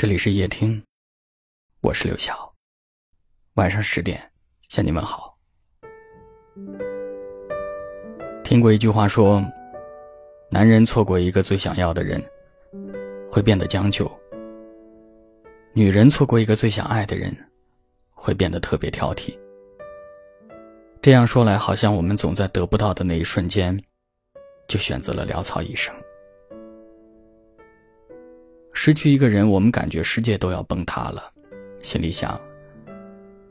这里是夜听，我是刘晓。晚上十点向你问好。听过一句话说，男人错过一个最想要的人，会变得将就；女人错过一个最想爱的人，会变得特别挑剔。这样说来，好像我们总在得不到的那一瞬间，就选择了潦草一生。失去一个人，我们感觉世界都要崩塌了，心里想，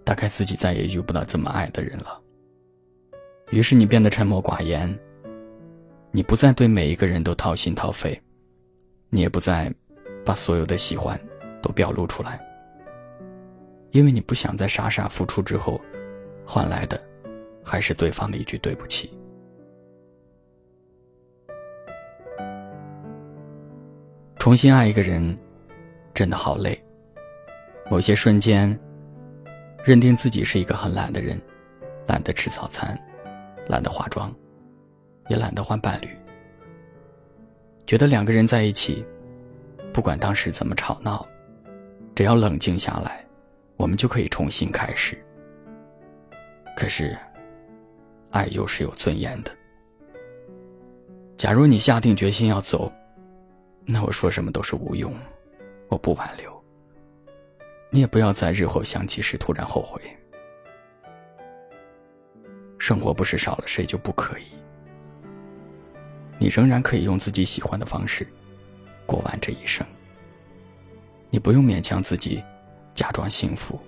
大概自己再也遇不到这么爱的人了。于是你变得沉默寡言，你不再对每一个人都掏心掏肺，你也不再把所有的喜欢都表露出来，因为你不想在傻傻付出之后，换来的还是对方的一句对不起。重新爱一个人，真的好累。某些瞬间，认定自己是一个很懒的人，懒得吃早餐，懒得化妆，也懒得换伴侣。觉得两个人在一起，不管当时怎么吵闹，只要冷静下来，我们就可以重新开始。可是，爱又是有尊严的。假如你下定决心要走。那我说什么都是无用，我不挽留。你也不要在日后想起时突然后悔。生活不是少了谁就不可以，你仍然可以用自己喜欢的方式过完这一生。你不用勉强自己假装幸福，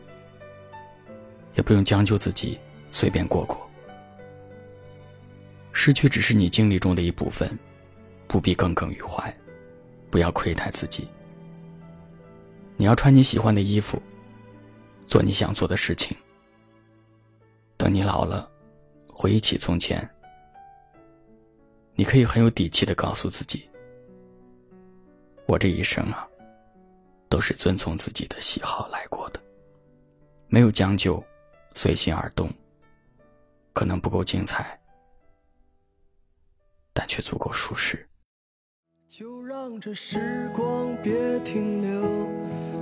也不用将就自己随便过过。失去只是你经历中的一部分，不必耿耿于怀。不要亏待自己。你要穿你喜欢的衣服，做你想做的事情。等你老了，回忆起从前，你可以很有底气的告诉自己：我这一生啊，都是遵从自己的喜好来过的，没有将就，随心而动。可能不够精彩，但却足够舒适。就让这时光别停留，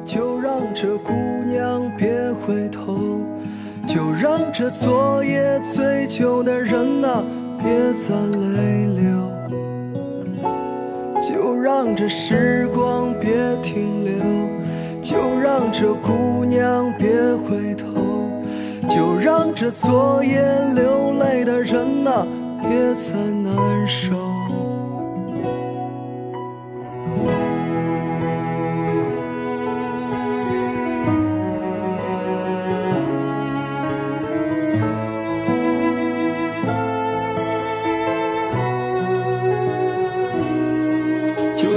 就让这姑娘别回头，就让这昨夜醉酒的人呐别再泪流，就让这时光别停留，就让这姑娘别回头，就让这昨夜流泪的人呐别再难受。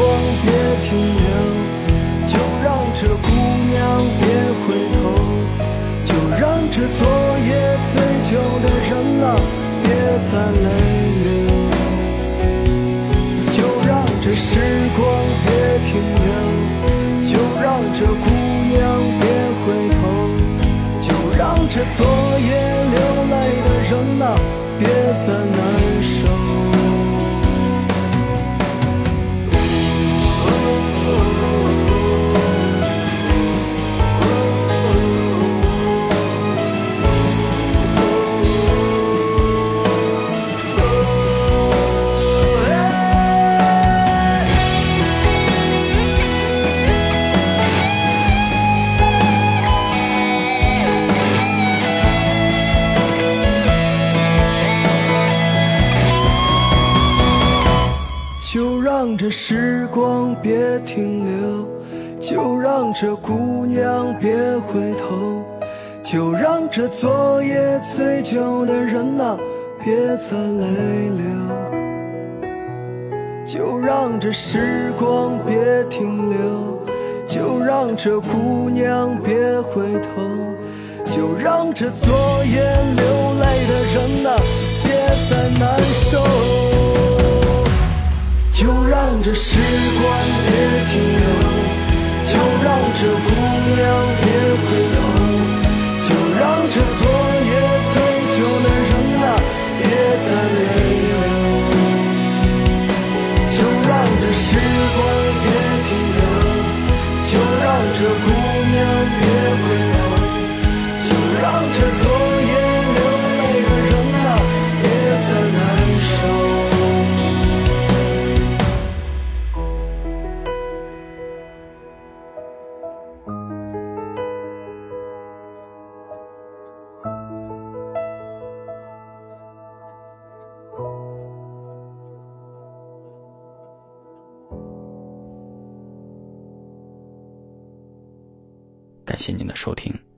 光别停留，就让这姑娘别回头，就让这昨夜醉酒的人啊别再泪流，就让这时光别停留，就让这姑娘别回头，就让这昨夜流泪的人啊别再难受。让这时光别停留就让这姑娘别回头就让这昨夜醉酒的人呐别再泪流就让这时光别停留就让这姑娘别回头就让这昨夜流泪的人呐别再难受。就让这时光别停留就让这姑娘别谢谢您的收听。